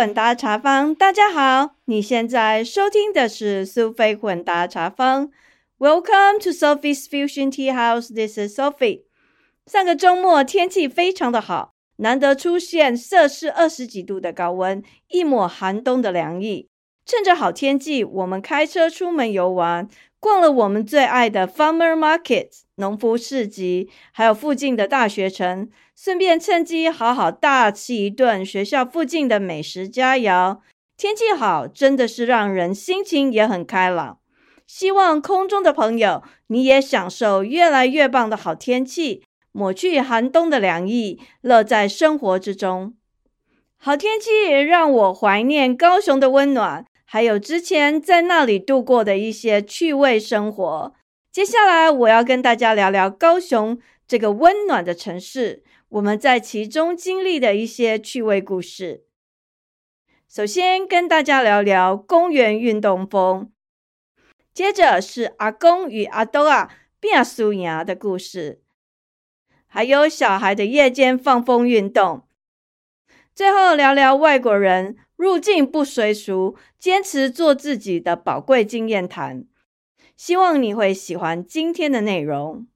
混搭茶坊，大家好，你现在收听的是苏菲混搭茶坊。Welcome to Sophie's Fusion Tea House. This is Sophie. 上个周末天气非常的好，难得出现摄氏二十几度的高温，一抹寒冬的凉意。趁着好天气，我们开车出门游玩，逛了我们最爱的 Farmer Market 农夫市集，还有附近的大学城。顺便趁机好好大吃一顿学校附近的美食佳肴。天气好，真的是让人心情也很开朗。希望空中的朋友，你也享受越来越棒的好天气，抹去寒冬的凉意，乐在生活之中。好天气让我怀念高雄的温暖，还有之前在那里度过的一些趣味生活。接下来我要跟大家聊聊高雄这个温暖的城市。我们在其中经历的一些趣味故事。首先跟大家聊聊公园运动风，接着是阿公与阿豆啊变输牙的故事，还有小孩的夜间放风运动。最后聊聊外国人入境不随俗，坚持做自己的宝贵经验谈。希望你会喜欢今天的内容。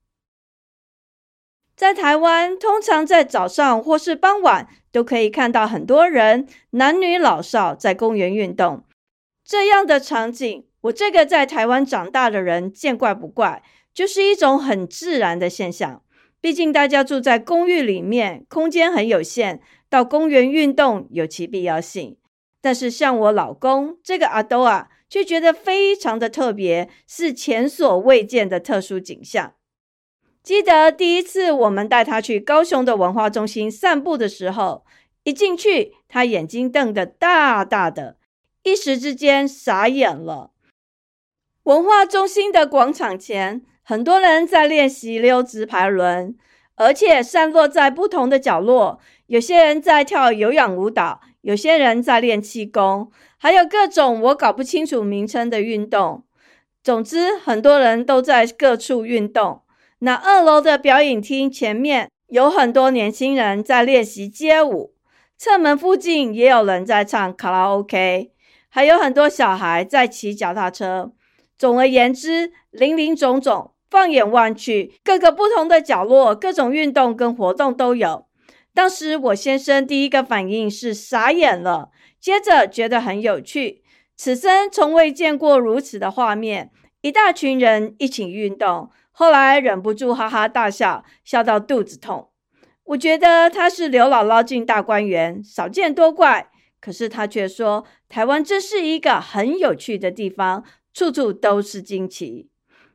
在台湾，通常在早上或是傍晚，都可以看到很多人，男女老少在公园运动。这样的场景，我这个在台湾长大的人见怪不怪，就是一种很自然的现象。毕竟大家住在公寓里面，空间很有限，到公园运动有其必要性。但是像我老公这个阿兜啊，却觉得非常的特别，是前所未见的特殊景象。记得第一次我们带他去高雄的文化中心散步的时候，一进去，他眼睛瞪得大大的，一时之间傻眼了。文化中心的广场前，很多人在练习溜直排轮，而且散落在不同的角落。有些人在跳有氧舞蹈，有些人在练气功，还有各种我搞不清楚名称的运动。总之，很多人都在各处运动。那二楼的表演厅前面有很多年轻人在练习街舞，侧门附近也有人在唱卡拉 OK，还有很多小孩在骑脚踏车。总而言之，林林总总，放眼望去，各个不同的角落，各种运动跟活动都有。当时我先生第一个反应是傻眼了，接着觉得很有趣，此生从未见过如此的画面，一大群人一起运动。后来忍不住哈哈大笑，笑到肚子痛。我觉得他是刘姥姥进大观园，少见多怪。可是他却说，台湾真是一个很有趣的地方，处处都是惊奇，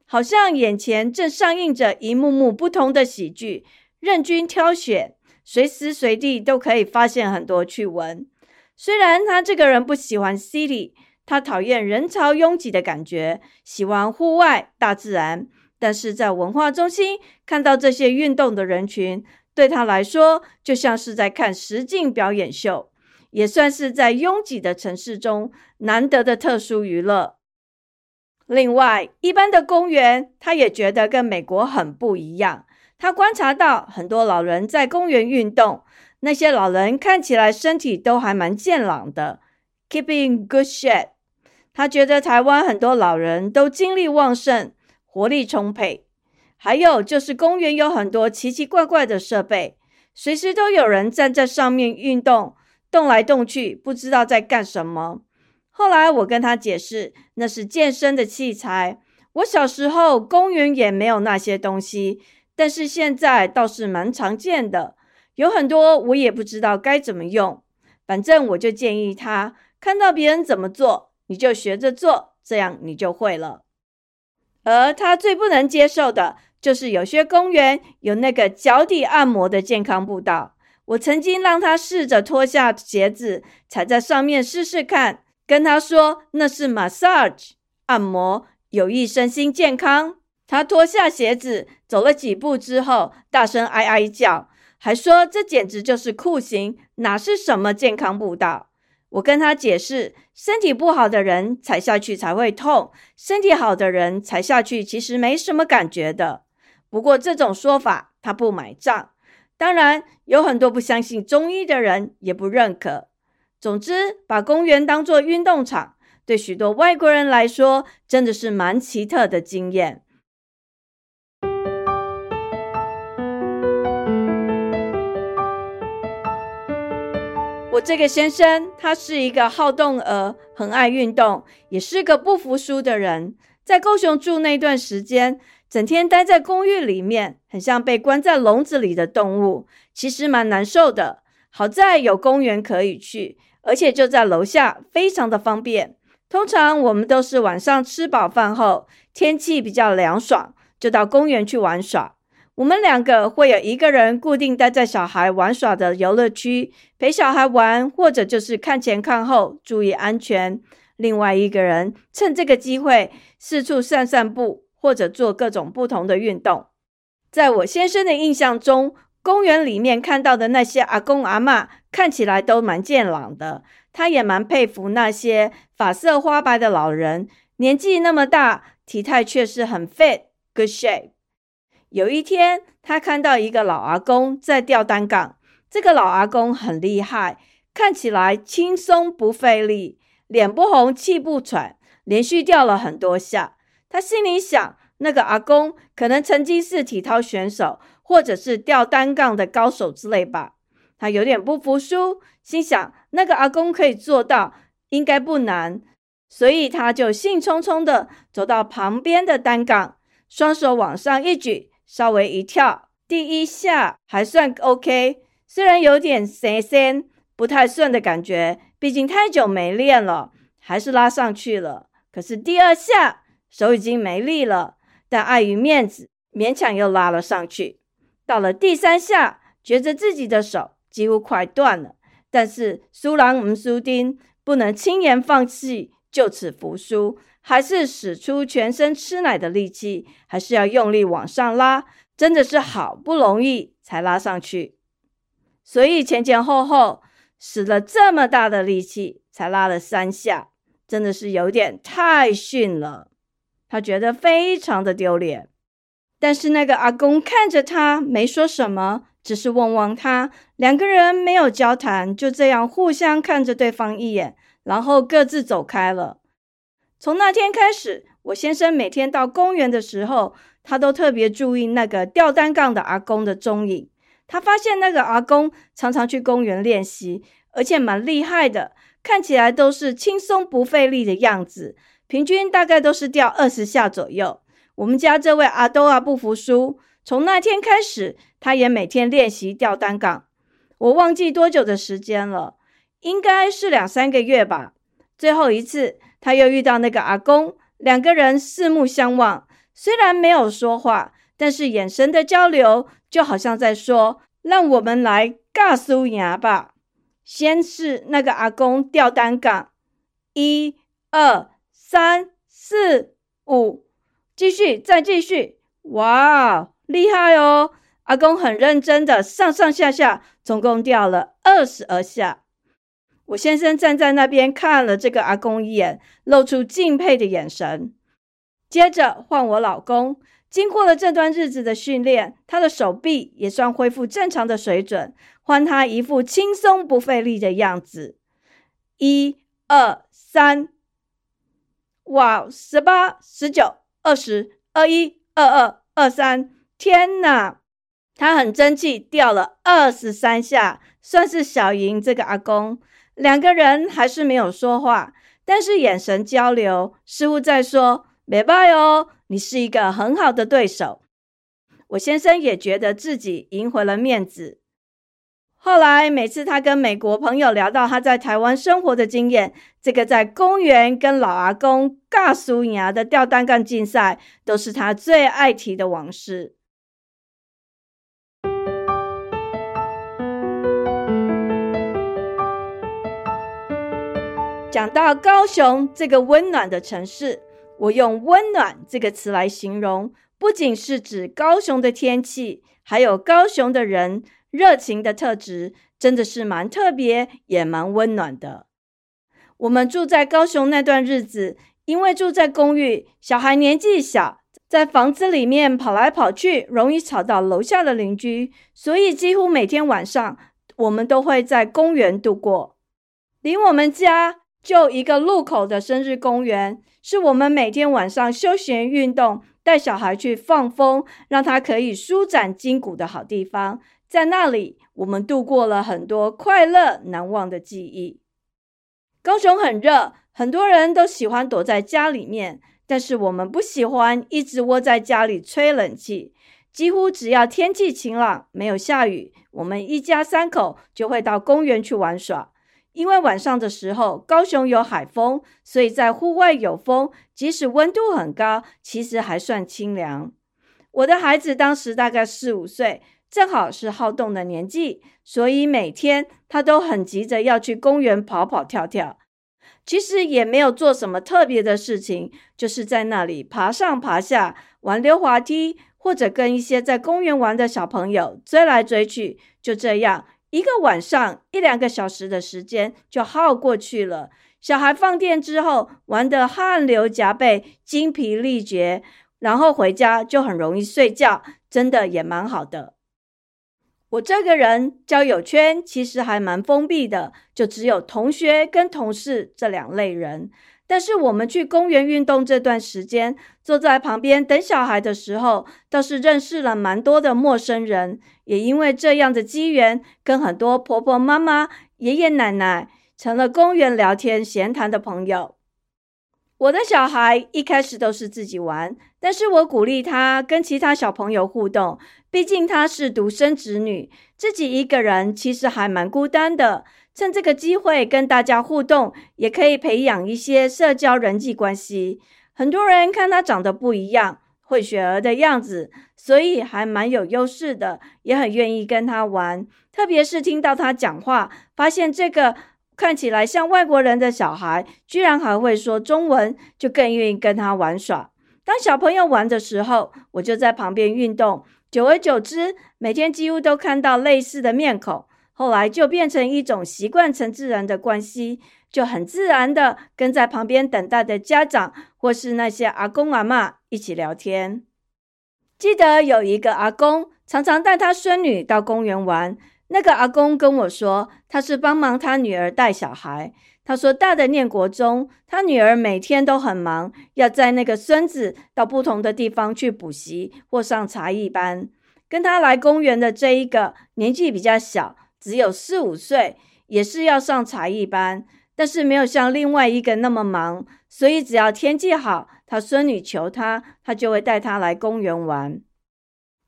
好像眼前正上映着一幕幕不同的喜剧，任君挑选，随时随地都可以发现很多趣闻。虽然他这个人不喜欢 city，他讨厌人潮拥挤的感觉，喜欢户外大自然。但是在文化中心看到这些运动的人群，对他来说就像是在看实境表演秀，也算是在拥挤的城市中难得的特殊娱乐。另外，一般的公园，他也觉得跟美国很不一样。他观察到很多老人在公园运动，那些老人看起来身体都还蛮健朗的，keeping good shape。他觉得台湾很多老人都精力旺盛。活力充沛，还有就是公园有很多奇奇怪怪的设备，随时都有人站在上面运动，动来动去，不知道在干什么。后来我跟他解释，那是健身的器材。我小时候公园也没有那些东西，但是现在倒是蛮常见的，有很多我也不知道该怎么用。反正我就建议他，看到别人怎么做，你就学着做，这样你就会了。而他最不能接受的就是有些公园有那个脚底按摩的健康步道。我曾经让他试着脱下鞋子踩在上面试试看，跟他说那是 massage 按摩，有益身心健康。他脱下鞋子走了几步之后，大声哀哀叫，还说这简直就是酷刑，哪是什么健康步道。我跟他解释，身体不好的人踩下去才会痛，身体好的人踩下去其实没什么感觉的。不过这种说法他不买账，当然有很多不相信中医的人也不认可。总之，把公园当作运动场，对许多外国人来说，真的是蛮奇特的经验。这个先生，他是一个好动儿，很爱运动，也是个不服输的人。在高雄住那段时间，整天待在公寓里面，很像被关在笼子里的动物，其实蛮难受的。好在有公园可以去，而且就在楼下，非常的方便。通常我们都是晚上吃饱饭后，天气比较凉爽，就到公园去玩耍。我们两个会有一个人固定待在小孩玩耍的游乐区，陪小孩玩，或者就是看前看后，注意安全。另外一个人趁这个机会四处散散步，或者做各种不同的运动。在我先生的印象中，公园里面看到的那些阿公阿妈看起来都蛮健朗的，他也蛮佩服那些发色花白的老人，年纪那么大，体态却是很 fit，good shape。有一天，他看到一个老阿公在吊单杠。这个老阿公很厉害，看起来轻松不费力，脸不红气不喘，连续吊了很多下。他心里想，那个阿公可能曾经是体操选手，或者是吊单杠的高手之类吧。他有点不服输，心想那个阿公可以做到，应该不难，所以他就兴冲冲地走到旁边的单杠，双手往上一举。稍微一跳，第一下还算 OK，虽然有点神仙不太顺的感觉，毕竟太久没练了，还是拉上去了。可是第二下手已经没力了，但碍于面子，勉强又拉了上去。到了第三下，觉得自己的手几乎快断了，但是苏朗唔苏丁不能轻言放弃，就此服输。还是使出全身吃奶的力气，还是要用力往上拉，真的是好不容易才拉上去。所以前前后后使了这么大的力气，才拉了三下，真的是有点太逊了。他觉得非常的丢脸。但是那个阿公看着他，没说什么，只是望望他。两个人没有交谈，就这样互相看着对方一眼，然后各自走开了。从那天开始，我先生每天到公园的时候，他都特别注意那个吊单杠的阿公的踪影。他发现那个阿公常常去公园练习，而且蛮厉害的，看起来都是轻松不费力的样子，平均大概都是吊二十下左右。我们家这位阿兜啊不服输，从那天开始，他也每天练习吊单杠。我忘记多久的时间了，应该是两三个月吧。最后一次。他又遇到那个阿公，两个人四目相望，虽然没有说话，但是眼神的交流就好像在说：“让我们来尬苏牙吧。”先是那个阿公吊单杠，一、二、三、四、五，继续，再继续，哇，厉害哦！阿公很认真的上上下下，总共吊了二十二下。我先生站在那边看了这个阿公一眼，露出敬佩的眼神。接着换我老公，经过了这段日子的训练，他的手臂也算恢复正常的水准，换他一副轻松不费力的样子。一、二、三，哇，十八、十九、二十、二一、二二、二三，天哪！他很争气，掉了二十三下，算是小赢这个阿公。两个人还是没有说话，但是眼神交流，似乎在说“没拜哦，你是一个很好的对手。”我先生也觉得自己赢回了面子。后来每次他跟美国朋友聊到他在台湾生活的经验，这个在公园跟老阿公尬输牙的吊单杠竞赛，都是他最爱提的往事。讲到高雄这个温暖的城市，我用“温暖”这个词来形容，不仅是指高雄的天气，还有高雄的人热情的特质，真的是蛮特别，也蛮温暖的。我们住在高雄那段日子，因为住在公寓，小孩年纪小，在房子里面跑来跑去，容易吵到楼下的邻居，所以几乎每天晚上，我们都会在公园度过。离我们家就一个路口的生日公园，是我们每天晚上休闲运动、带小孩去放风，让他可以舒展筋骨的好地方。在那里，我们度过了很多快乐难忘的记忆。高雄很热，很多人都喜欢躲在家里面，但是我们不喜欢一直窝在家里吹冷气。几乎只要天气晴朗，没有下雨，我们一家三口就会到公园去玩耍。因为晚上的时候，高雄有海风，所以在户外有风，即使温度很高，其实还算清凉。我的孩子当时大概四五岁，正好是好动的年纪，所以每天他都很急着要去公园跑跑跳跳。其实也没有做什么特别的事情，就是在那里爬上爬下，玩溜滑梯。或者跟一些在公园玩的小朋友追来追去，就这样一个晚上一两个小时的时间就耗过去了。小孩放电之后玩得汗流浃背、精疲力竭，然后回家就很容易睡觉，真的也蛮好的。我这个人交友圈其实还蛮封闭的，就只有同学跟同事这两类人。但是我们去公园运动这段时间，坐在旁边等小孩的时候，倒是认识了蛮多的陌生人。也因为这样的机缘，跟很多婆婆妈妈、爷爷奶奶成了公园聊天闲谈的朋友。我的小孩一开始都是自己玩，但是我鼓励他跟其他小朋友互动，毕竟他是独生子女，自己一个人其实还蛮孤单的。趁这个机会跟大家互动，也可以培养一些社交人际关系。很多人看他长得不一样，混血儿的样子，所以还蛮有优势的，也很愿意跟他玩。特别是听到他讲话，发现这个看起来像外国人的小孩，居然还会说中文，就更愿意跟他玩耍。当小朋友玩的时候，我就在旁边运动。久而久之，每天几乎都看到类似的面孔。后来就变成一种习惯成自然的关系，就很自然的跟在旁边等待的家长或是那些阿公阿妈一起聊天。记得有一个阿公常常带他孙女到公园玩，那个阿公跟我说，他是帮忙他女儿带小孩。他说大的念国中，他女儿每天都很忙，要在那个孙子到不同的地方去补习或上茶艺班。跟他来公园的这一个年纪比较小。只有四五岁，也是要上才艺班，但是没有像另外一个那么忙，所以只要天气好，他孙女求他，他就会带他来公园玩。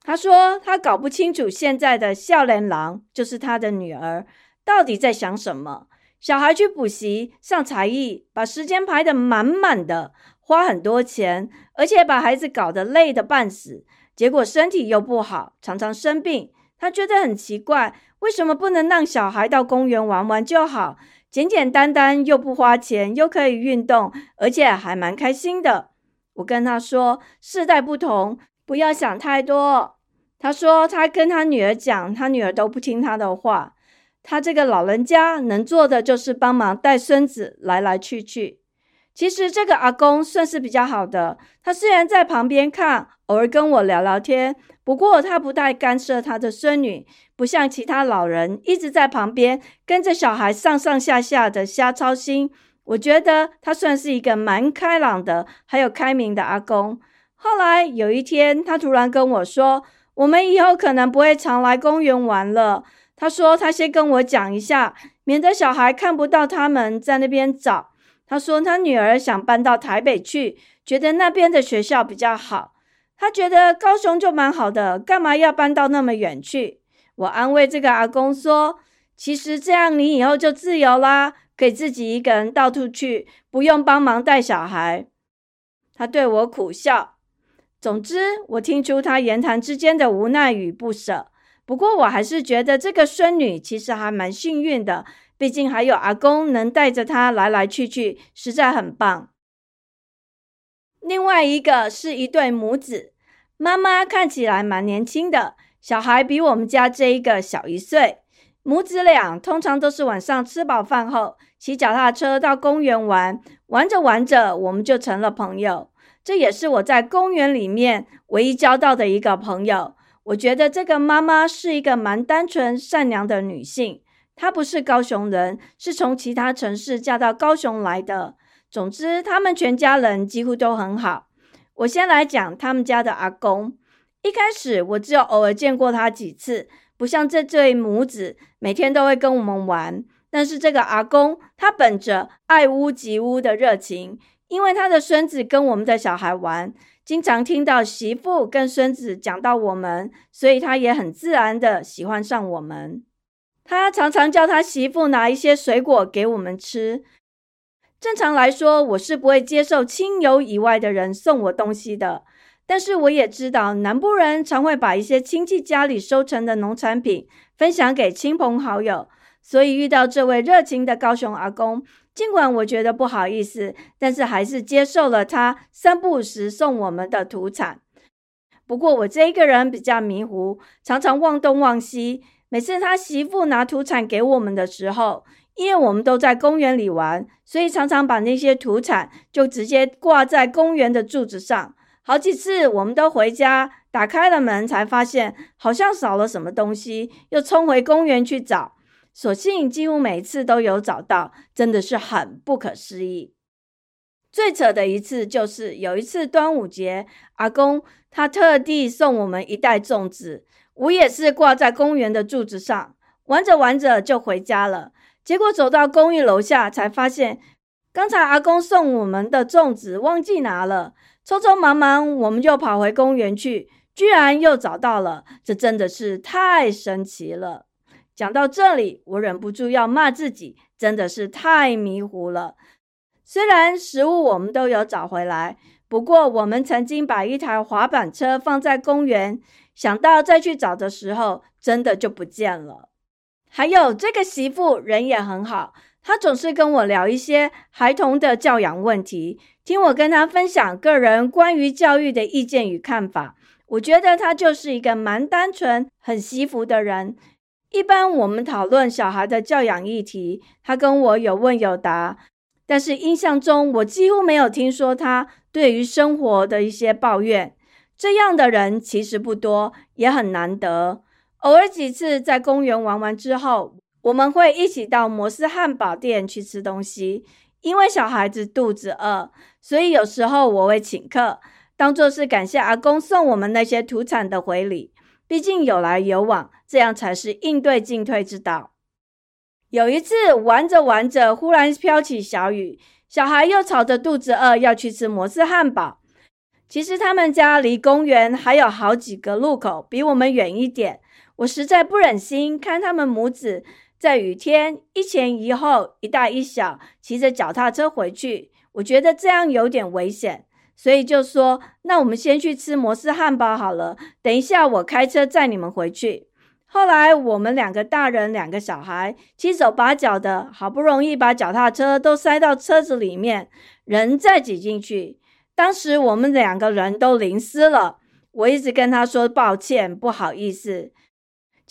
他说他搞不清楚现在的笑脸郎，就是他的女儿，到底在想什么。小孩去补习上才艺，把时间排得满满的，花很多钱，而且把孩子搞得累得半死，结果身体又不好，常常生病。他觉得很奇怪。为什么不能让小孩到公园玩玩就好？简简单单又不花钱，又可以运动，而且还蛮开心的。我跟他说，世代不同，不要想太多。他说他跟他女儿讲，他女儿都不听他的话。他这个老人家能做的就是帮忙带孙子来来去去。其实这个阿公算是比较好的，他虽然在旁边看，偶尔跟我聊聊天，不过他不太干涉他的孙女。不像其他老人一直在旁边跟着小孩上上下下的瞎操心，我觉得他算是一个蛮开朗的，还有开明的阿公。后来有一天，他突然跟我说：“我们以后可能不会常来公园玩了。”他说他先跟我讲一下，免得小孩看不到他们在那边找。他说他女儿想搬到台北去，觉得那边的学校比较好。他觉得高雄就蛮好的，干嘛要搬到那么远去？我安慰这个阿公说：“其实这样你以后就自由啦，可以自己一个人到处去，不用帮忙带小孩。”他对我苦笑。总之，我听出他言谈之间的无奈与不舍。不过，我还是觉得这个孙女其实还蛮幸运的，毕竟还有阿公能带着她来来去去，实在很棒。另外一个是一对母子，妈妈看起来蛮年轻的。小孩比我们家这一个小一岁，母子俩通常都是晚上吃饱饭后骑脚踏车到公园玩，玩着玩着我们就成了朋友。这也是我在公园里面唯一交到的一个朋友。我觉得这个妈妈是一个蛮单纯善良的女性。她不是高雄人，是从其他城市嫁到高雄来的。总之，他们全家人几乎都很好。我先来讲他们家的阿公。一开始我只有偶尔见过他几次，不像这对母子每天都会跟我们玩。但是这个阿公，他本着爱屋及乌的热情，因为他的孙子跟我们的小孩玩，经常听到媳妇跟孙子讲到我们，所以他也很自然的喜欢上我们。他常常叫他媳妇拿一些水果给我们吃。正常来说，我是不会接受亲友以外的人送我东西的。但是我也知道，南部人常会把一些亲戚家里收成的农产品分享给亲朋好友。所以遇到这位热情的高雄阿公，尽管我觉得不好意思，但是还是接受了他三不五时送我们的土产。不过我这一个人比较迷糊，常常忘东忘西。每次他媳妇拿土产给我们的时候，因为我们都在公园里玩，所以常常把那些土产就直接挂在公园的柱子上。好几次我们都回家，打开了门才发现好像少了什么东西，又冲回公园去找。所幸几乎每次都有找到，真的是很不可思议。最扯的一次就是有一次端午节，阿公他特地送我们一袋粽子，我也是挂在公园的柱子上，玩着玩着就回家了。结果走到公寓楼下，才发现刚才阿公送我们的粽子忘记拿了。匆匆忙忙，我们就跑回公园去，居然又找到了，这真的是太神奇了。讲到这里，我忍不住要骂自己，真的是太迷糊了。虽然食物我们都有找回来，不过我们曾经把一台滑板车放在公园，想到再去找的时候，真的就不见了。还有这个媳妇人也很好，她总是跟我聊一些孩童的教养问题，听我跟她分享个人关于教育的意见与看法。我觉得她就是一个蛮单纯、很惜福的人。一般我们讨论小孩的教养议题，她跟我有问有答，但是印象中我几乎没有听说她对于生活的一些抱怨。这样的人其实不多，也很难得。偶尔几次在公园玩完之后，我们会一起到摩斯汉堡店去吃东西。因为小孩子肚子饿，所以有时候我会请客，当做是感谢阿公送我们那些土产的回礼。毕竟有来有往，这样才是应对进退之道。有一次玩着玩着，忽然飘起小雨，小孩又吵着肚子饿要去吃摩斯汉堡。其实他们家离公园还有好几个路口，比我们远一点。我实在不忍心看他们母子在雨天一前一后、一大一小骑着脚踏车回去，我觉得这样有点危险，所以就说：“那我们先去吃摩斯汉堡好了，等一下我开车载你们回去。”后来我们两个大人、两个小孩七手八脚的，好不容易把脚踏车都塞到车子里面，人再挤进去。当时我们两个人都淋湿了，我一直跟他说抱歉，不好意思。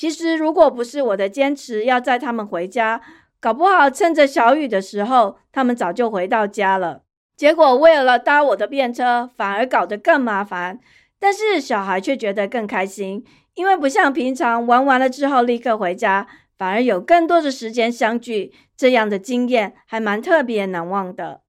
其实，如果不是我的坚持要载他们回家，搞不好趁着小雨的时候，他们早就回到家了。结果为了搭我的便车，反而搞得更麻烦。但是小孩却觉得更开心，因为不像平常玩完了之后立刻回家，反而有更多的时间相聚。这样的经验还蛮特别难忘的。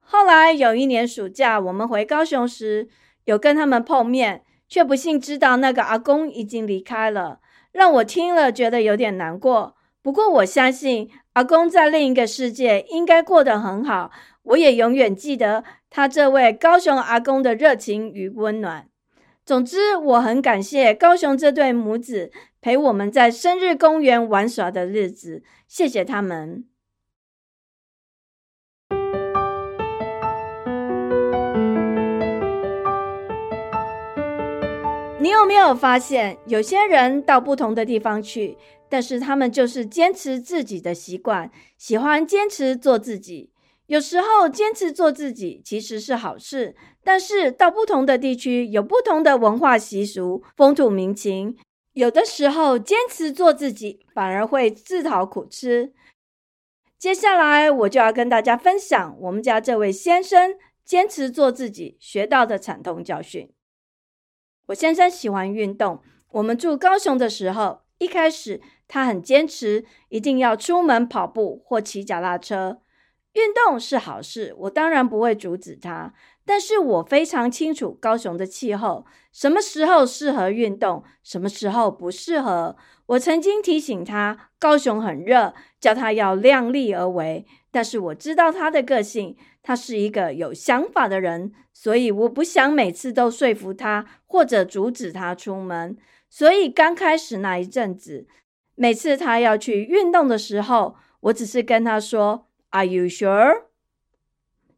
后来有一年暑假，我们回高雄时，有跟他们碰面，却不幸知道那个阿公已经离开了。让我听了觉得有点难过，不过我相信阿公在另一个世界应该过得很好。我也永远记得他这位高雄阿公的热情与温暖。总之，我很感谢高雄这对母子陪我们在生日公园玩耍的日子，谢谢他们。你有没有发现，有些人到不同的地方去，但是他们就是坚持自己的习惯，喜欢坚持做自己。有时候坚持做自己其实是好事，但是到不同的地区有不同的文化习俗、风土民情，有的时候坚持做自己反而会自讨苦吃。接下来我就要跟大家分享我们家这位先生坚持做自己学到的惨痛教训。我先生喜欢运动。我们住高雄的时候，一开始他很坚持，一定要出门跑步或骑脚踏车。运动是好事，我当然不会阻止他。但是我非常清楚高雄的气候，什么时候适合运动，什么时候不适合。我曾经提醒他，高雄很热，叫他要量力而为。但是我知道他的个性，他是一个有想法的人，所以我不想每次都说服他或者阻止他出门。所以刚开始那一阵子，每次他要去运动的时候，我只是跟他说：“Are you sure？”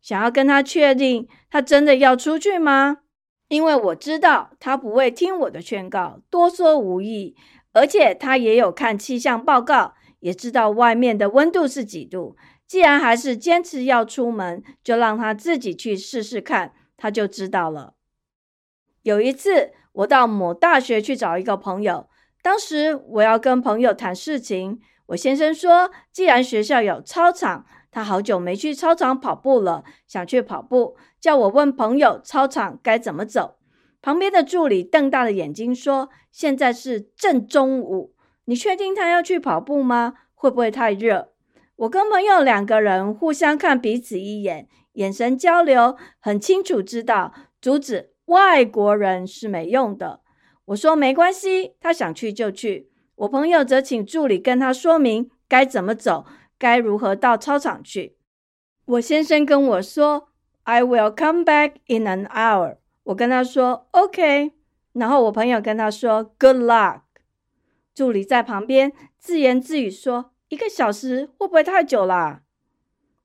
想要跟他确定，他真的要出去吗？因为我知道他不会听我的劝告，多说无益。而且他也有看气象报告，也知道外面的温度是几度。既然还是坚持要出门，就让他自己去试试看，他就知道了。有一次，我到某大学去找一个朋友，当时我要跟朋友谈事情。我先生说，既然学校有操场。他好久没去操场跑步了，想去跑步，叫我问朋友操场该怎么走。旁边的助理瞪大了眼睛说：“现在是正中午，你确定他要去跑步吗？会不会太热？”我跟朋友两个人互相看彼此一眼，眼神交流，很清楚知道阻止外国人是没用的。我说没关系，他想去就去。我朋友则请助理跟他说明该怎么走。该如何到操场去？我先生跟我说：“I will come back in an hour。”我跟他说：“OK。”然后我朋友跟他说：“Good luck。”助理在旁边自言自语说：“一个小时会不会太久啦？”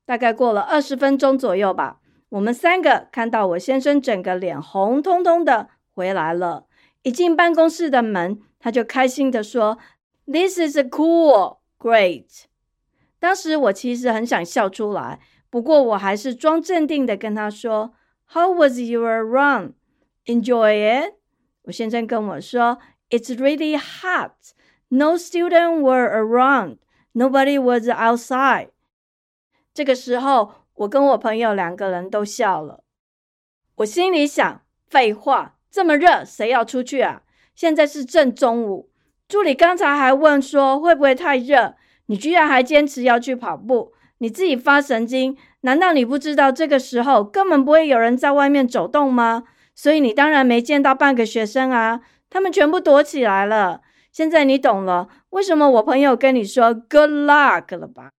大概过了二十分钟左右吧。我们三个看到我先生整个脸红彤彤的回来了。一进办公室的门，他就开心的说：“This is cool, great。”当时我其实很想笑出来，不过我还是装镇定的跟他说：“How was your run? Enjoy it?” 我先生跟我说：“It's really hot. No student were around. Nobody was outside.” 这个时候，我跟我朋友两个人都笑了。我心里想：废话，这么热，谁要出去啊？现在是正中午。助理刚才还问说会不会太热。你居然还坚持要去跑步，你自己发神经？难道你不知道这个时候根本不会有人在外面走动吗？所以你当然没见到半个学生啊，他们全部躲起来了。现在你懂了为什么我朋友跟你说 “good luck” 了吧？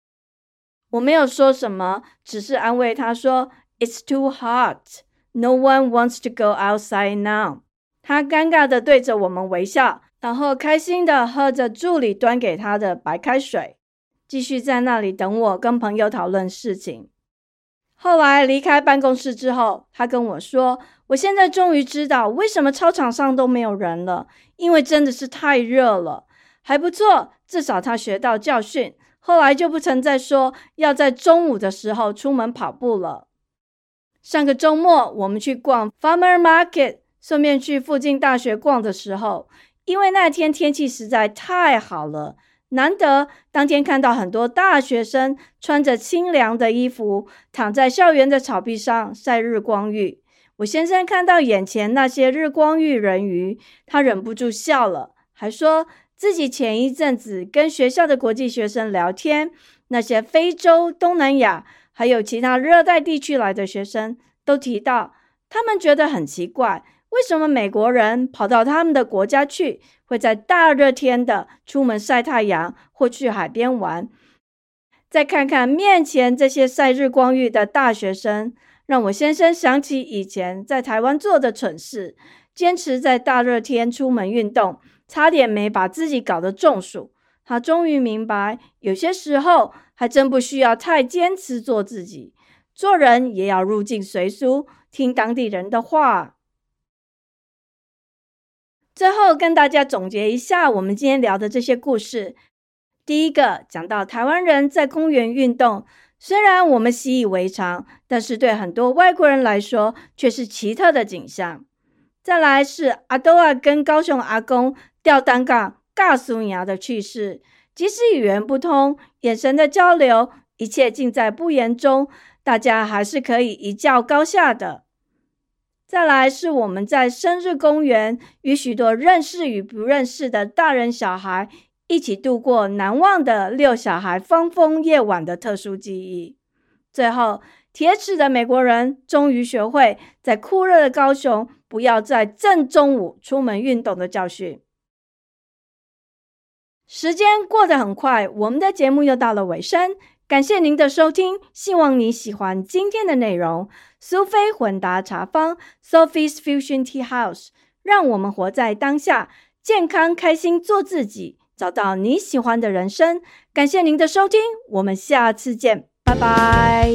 我没有说什么，只是安慰他说 “It's too hot, no one wants to go outside now。”他尴尬的对着我们微笑。然后开心的喝着助理端给他的白开水，继续在那里等我跟朋友讨论事情。后来离开办公室之后，他跟我说：“我现在终于知道为什么操场上都没有人了，因为真的是太热了。”还不错，至少他学到教训，后来就不曾再说要在中午的时候出门跑步了。上个周末我们去逛 Farmer Market，顺便去附近大学逛的时候。因为那天天气实在太好了，难得当天看到很多大学生穿着清凉的衣服，躺在校园的草地上晒日光浴。我先生看到眼前那些日光浴人鱼，他忍不住笑了，还说自己前一阵子跟学校的国际学生聊天，那些非洲、东南亚还有其他热带地区来的学生都提到，他们觉得很奇怪。为什么美国人跑到他们的国家去，会在大热天的出门晒太阳或去海边玩？再看看面前这些晒日光浴的大学生，让我先生想起以前在台湾做的蠢事：坚持在大热天出门运动，差点没把自己搞得中暑。他终于明白，有些时候还真不需要太坚持做自己，做人也要入境随俗，听当地人的话。最后跟大家总结一下，我们今天聊的这些故事。第一个讲到台湾人在公园运动，虽然我们习以为常，但是对很多外国人来说却是奇特的景象。再来是阿多啊跟高雄阿公吊单杠尬苏牙的趣事，即使语言不通，眼神的交流，一切尽在不言中，大家还是可以一较高下的。再来是我们在生日公园与许多认识与不认识的大人小孩一起度过难忘的六小孩疯疯夜晚的特殊记忆。最后，铁齿的美国人终于学会在酷热的高雄不要在正中午出门运动的教训。时间过得很快，我们的节目又到了尾声。感谢您的收听，希望你喜欢今天的内容。苏菲混搭茶坊 （Sophie's Fusion Tea House），让我们活在当下，健康开心做自己，找到你喜欢的人生。感谢您的收听，我们下次见，拜拜。